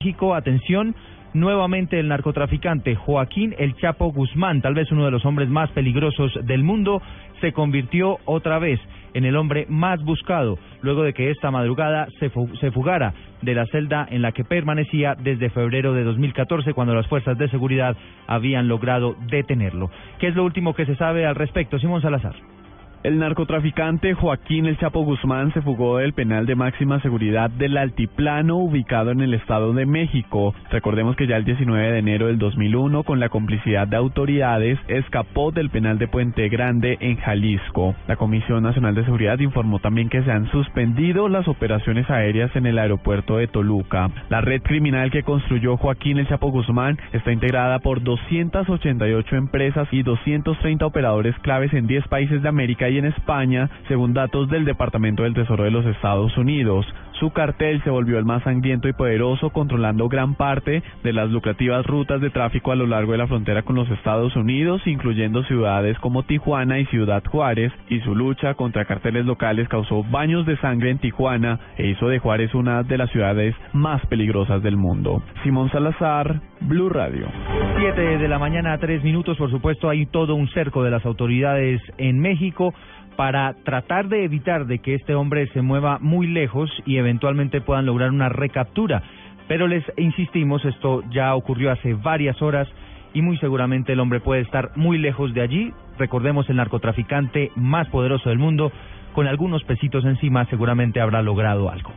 México, atención, nuevamente el narcotraficante Joaquín El Chapo Guzmán, tal vez uno de los hombres más peligrosos del mundo, se convirtió otra vez en el hombre más buscado, luego de que esta madrugada se, se fugara de la celda en la que permanecía desde febrero de 2014, cuando las fuerzas de seguridad habían logrado detenerlo. ¿Qué es lo último que se sabe al respecto? Simón Salazar. El narcotraficante Joaquín El Chapo Guzmán se fugó del penal de máxima seguridad del Altiplano ubicado en el Estado de México. Recordemos que ya el 19 de enero del 2001, con la complicidad de autoridades, escapó del penal de Puente Grande en Jalisco. La Comisión Nacional de Seguridad informó también que se han suspendido las operaciones aéreas en el aeropuerto de Toluca. La red criminal que construyó Joaquín El Chapo Guzmán está integrada por 288 empresas y 230 operadores claves en 10 países de América y en España, según datos del Departamento del Tesoro de los Estados Unidos. Su cartel se volvió el más sangriento y poderoso, controlando gran parte de las lucrativas rutas de tráfico a lo largo de la frontera con los Estados Unidos, incluyendo ciudades como Tijuana y Ciudad Juárez, y su lucha contra carteles locales causó baños de sangre en Tijuana e hizo de Juárez una de las ciudades más peligrosas del mundo. Simón Salazar, Blue Radio. Siete de la mañana, tres minutos, por supuesto, hay todo un cerco de las autoridades en México para tratar de evitar de que este hombre se mueva muy lejos y eventualmente puedan lograr una recaptura. Pero les insistimos, esto ya ocurrió hace varias horas y muy seguramente el hombre puede estar muy lejos de allí. Recordemos el narcotraficante más poderoso del mundo, con algunos pesitos encima seguramente habrá logrado algo.